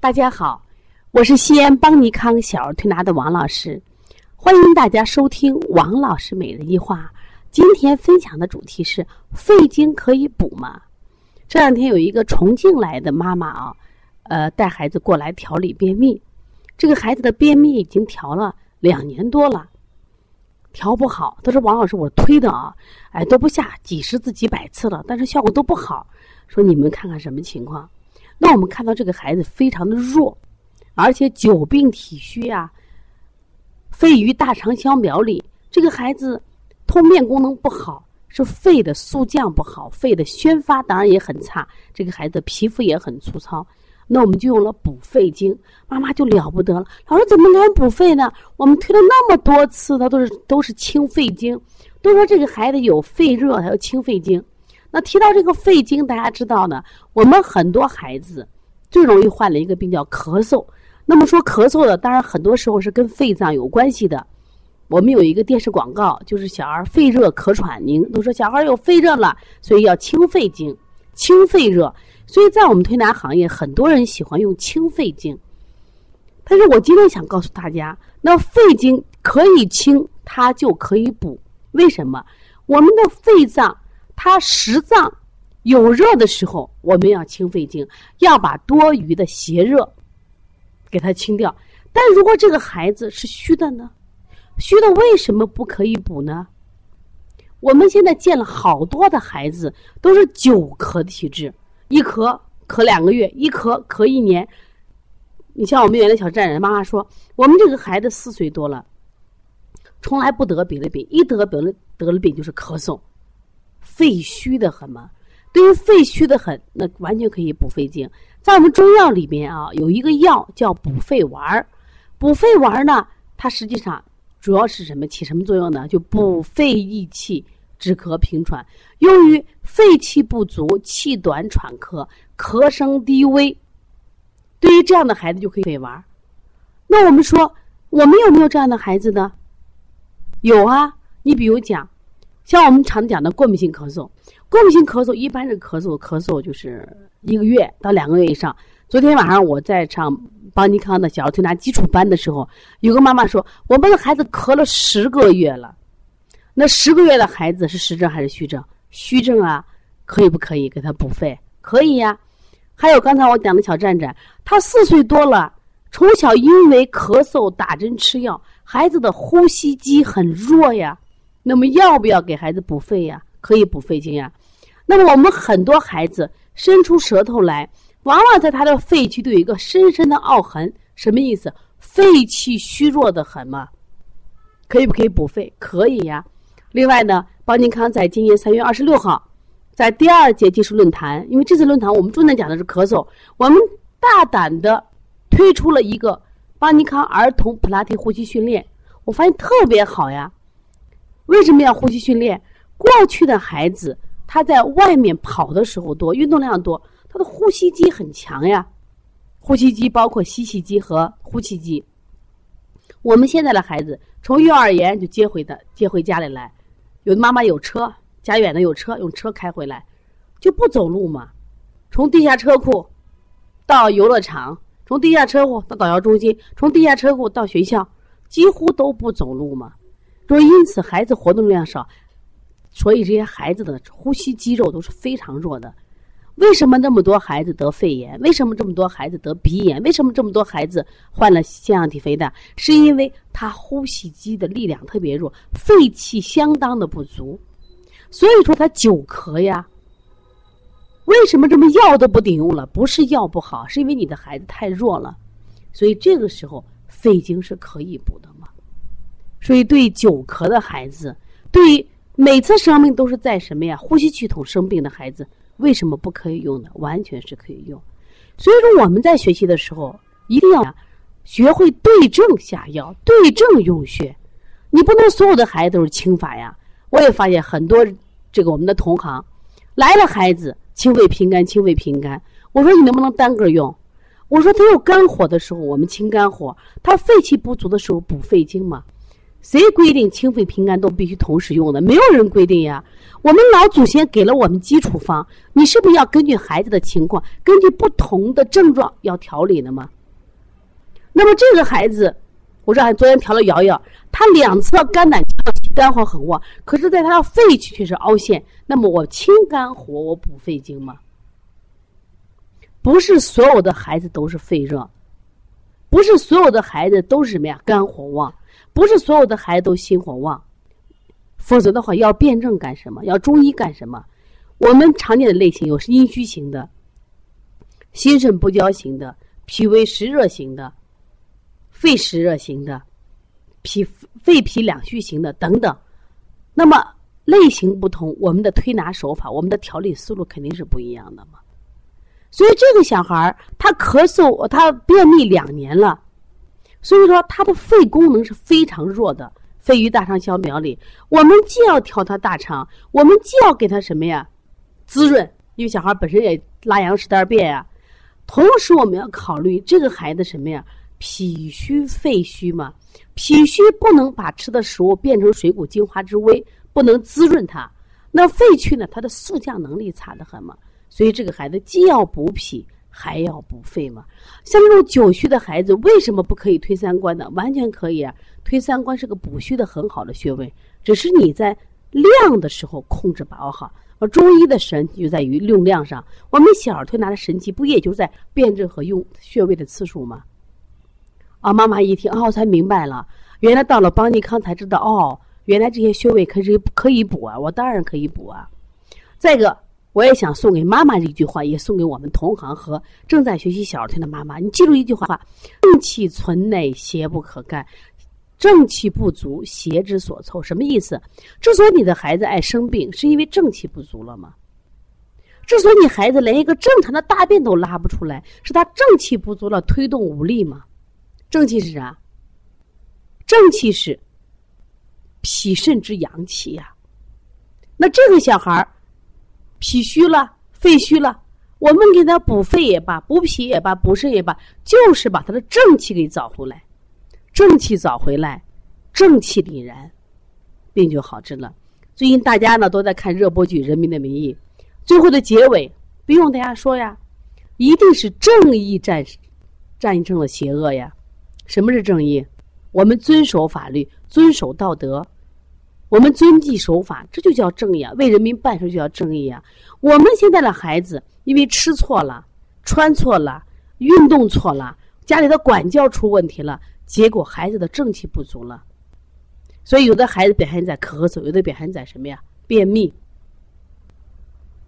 大家好，我是西安邦尼康小儿推拿的王老师，欢迎大家收听王老师每日一话。今天分享的主题是肺经可以补吗？这两天有一个重庆来的妈妈啊，呃，带孩子过来调理便秘，这个孩子的便秘已经调了两年多了，调不好。他说：“王老师，我推的啊，哎都不下几十次、几百次了，但是效果都不好。说你们看看什么情况？那我们看到这个孩子非常的弱，而且久病体虚啊，肺与大肠相表里，这个孩子。”通便功能不好，是肺的肃降不好，肺的宣发当然也很差。这个孩子皮肤也很粗糙，那我们就用了补肺经，妈妈就了不得了。老师怎么能补肺呢？我们推了那么多次，他都是都是清肺经，都说这个孩子有肺热，还要清肺经。那提到这个肺经，大家知道呢，我们很多孩子最容易患了一个病叫咳嗽。那么说咳嗽的，当然很多时候是跟肺脏有关系的。我们有一个电视广告，就是小儿肺热咳喘，宁都说小孩有肺热了，所以要清肺经，清肺热。所以在我们推拿行业，很多人喜欢用清肺经。但是我今天想告诉大家，那肺经可以清，它就可以补。为什么？我们的肺脏它实脏有热的时候，我们要清肺经，要把多余的邪热给它清掉。但如果这个孩子是虚的呢？虚的为什么不可以补呢？我们现在见了好多的孩子都是久咳体质，一咳咳两个月，一咳咳一年。你像我们原来小站人妈妈说，我们这个孩子四岁多了，从来不得别的病，一得得了得了病就是咳嗽，肺虚的很嘛。对于肺虚的很，那完全可以补肺经。在我们中药里面啊，有一个药叫补肺丸儿，补肺丸儿呢，它实际上。主要是什么起什么作用呢？就补肺益气、止咳平喘，用于肺气不足、气短喘咳、咳声低微。对于这样的孩子就可以玩。那我们说，我们有没有这样的孩子呢？有啊。你比如讲，像我们常讲的过敏性咳嗽，过敏性咳嗽一般是咳嗽，咳嗽就是一个月到两个月以上。昨天晚上我在上。邦尼康的小儿推拿基础班的时候，有个妈妈说：“我们的孩子咳了十个月了，那十个月的孩子是实症还是虚症？虚症啊，可以不可以给他补肺？可以呀。还有刚才我讲的小站站，他四岁多了，从小因为咳嗽打针吃药，孩子的呼吸机很弱呀。那么要不要给孩子补肺呀？可以补肺经呀。那么我们很多孩子伸出舌头来。”往往在他的肺区都有一个深深的凹痕，什么意思？肺气虚弱的很嘛？可以不可以补肺？可以呀。另外呢，邦尼康在今年三月二十六号，在第二届技术论坛，因为这次论坛我们重点讲的是咳嗽，我们大胆的推出了一个邦尼康儿童普拉提呼吸训练，我发现特别好呀。为什么要呼吸训练？过去的孩子他在外面跑的时候多，运动量多。他的呼吸机很强呀，呼吸机包括吸气机和呼气机。我们现在的孩子从幼儿园就接回的，接回家里来，有的妈妈有车，家远的有车，用车开回来，就不走路嘛。从地下车库到游乐场，从地下车库到导游中心，从地下车库到学校，几乎都不走路嘛。所以因此孩子活动量少，所以这些孩子的呼吸肌肉都是非常弱的。为什么那么多孩子得肺炎？为什么这么多孩子得鼻炎？为什么这么多孩子患了腺样体肥大？是因为他呼吸机的力量特别弱，肺气相当的不足，所以说他久咳呀。为什么这么药都不顶用了？不是药不好，是因为你的孩子太弱了，所以这个时候肺经是可以补的嘛。所以对久咳的孩子，对每次生病都是在什么呀？呼吸系统生病的孩子。为什么不可以用呢？完全是可以用。所以说我们在学习的时候一定要学会对症下药、对症用穴。你不能所有的孩子都是清法呀。我也发现很多这个我们的同行来了孩子清肺平肝、清肺平肝。我说你能不能单个用？我说他有肝火的时候我们清肝火，他肺气不足的时候补肺经嘛。谁规定清肺平肝都必须同时用的？没有人规定呀。我们老祖先给了我们基础方，你是不是要根据孩子的情况，根据不同的症状要调理的吗？那么这个孩子，我说俺昨天调了瑶瑶，他两侧肝胆肝火很旺，可是在他的肺区却是凹陷。那么我清肝火，我补肺经吗？不是所有的孩子都是肺热，不是所有的孩子都是什么呀？肝火旺，不是所有的孩子都心火旺。否则的话，要辩证干什么？要中医干什么？我们常见的类型有阴虚型的、心肾不交型的、脾胃湿热型的、肺湿热型的、脾肺脾两虚型的等等。那么类型不同，我们的推拿手法、我们的调理思路肯定是不一样的嘛。所以这个小孩儿他咳嗽，他便秘两年了，所以说他的肺功能是非常弱的。肺郁大肠小苗里，我们既要调他大肠，我们既要给他什么呀？滋润，因为小孩本身也拉羊屎蛋便呀。同时，我们要考虑这个孩子什么呀？脾虚肺虚嘛。脾虚不能把吃的食物变成水谷精华之微，不能滋润它。那肺区呢？它的速降能力差得很嘛。所以这个孩子既要补脾。还要补肺吗？像这种久虚的孩子，为什么不可以推三关呢？完全可以啊！推三关是个补虚的很好的穴位，只是你在量的时候控制把握好。而中医的神就在于用量上，我们小儿推拿的神奇不也就在辩证和用穴位的次数吗？啊，妈妈一听哦，才明白了，原来到了邦尼康才知道哦，原来这些穴位可是可以补啊！我当然可以补啊！再一个。我也想送给妈妈一句话，也送给我们同行和正在学习小儿推拿的妈妈。你记住一句话：正气存内，邪不可干；正气不足，邪之所凑。什么意思？之所以你的孩子爱生病，是因为正气不足了吗？之所以你孩子连一个正常的大便都拉不出来，是他正气不足了，推动无力吗？正气是啥？正气是脾肾之阳气呀。那这个小孩儿。脾虚了，肺虚了，我们给他补肺也罢，补脾也罢，补肾也罢，就是把他的正气给找回来，正气找回来，正气凛然，病就好治了。最近大家呢都在看热播剧《人民的名义》，最后的结尾不用大家说呀，一定是正义战战胜了邪恶呀。什么是正义？我们遵守法律，遵守道德。我们遵纪守法，这就叫正义啊！为人民办事就叫正义啊！我们现在的孩子因为吃错了、穿错了、运动错了，家里的管教出问题了，结果孩子的正气不足了。所以有的孩子表现在咳嗽，有的表现在什么呀？便秘。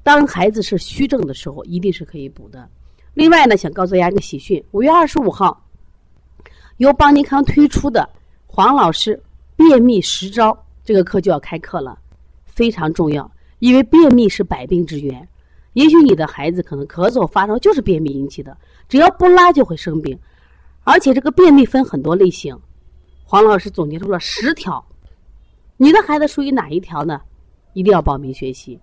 当孩子是虚症的时候，一定是可以补的。另外呢，想告诉大家一个喜讯：五月二十五号，由邦尼康推出的黄老师便秘十招。这个课就要开课了，非常重要，因为便秘是百病之源。也许你的孩子可能咳嗽发烧就是便秘引起的，只要不拉就会生病。而且这个便秘分很多类型，黄老师总结出了十条。你的孩子属于哪一条呢？一定要报名学习。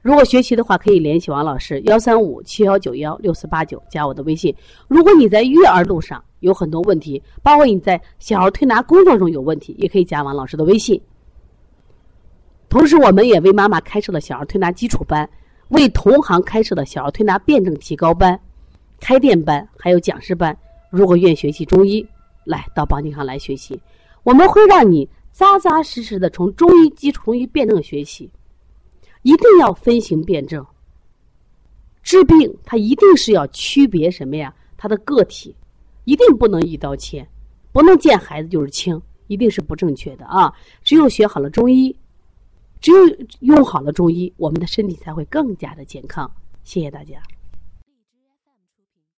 如果学习的话，可以联系王老师幺三五七幺九幺六四八九，加我的微信。如果你在育儿路上有很多问题，包括你在小儿推拿工作中有问题，也可以加王老师的微信。同时，我们也为妈妈开设了小儿推拿基础班，为同行开设了小儿推拿辩证提高班、开店班，还有讲师班。如果愿学习中医，来到邦尼康来学习，我们会让你扎扎实实的从中医基础中医辩证学习。一定要分型辩证。治病，它一定是要区别什么呀？它的个体，一定不能一刀切，不能见孩子就是轻，一定是不正确的啊！只有学好了中医，只有用好了中医，我们的身体才会更加的健康。谢谢大家。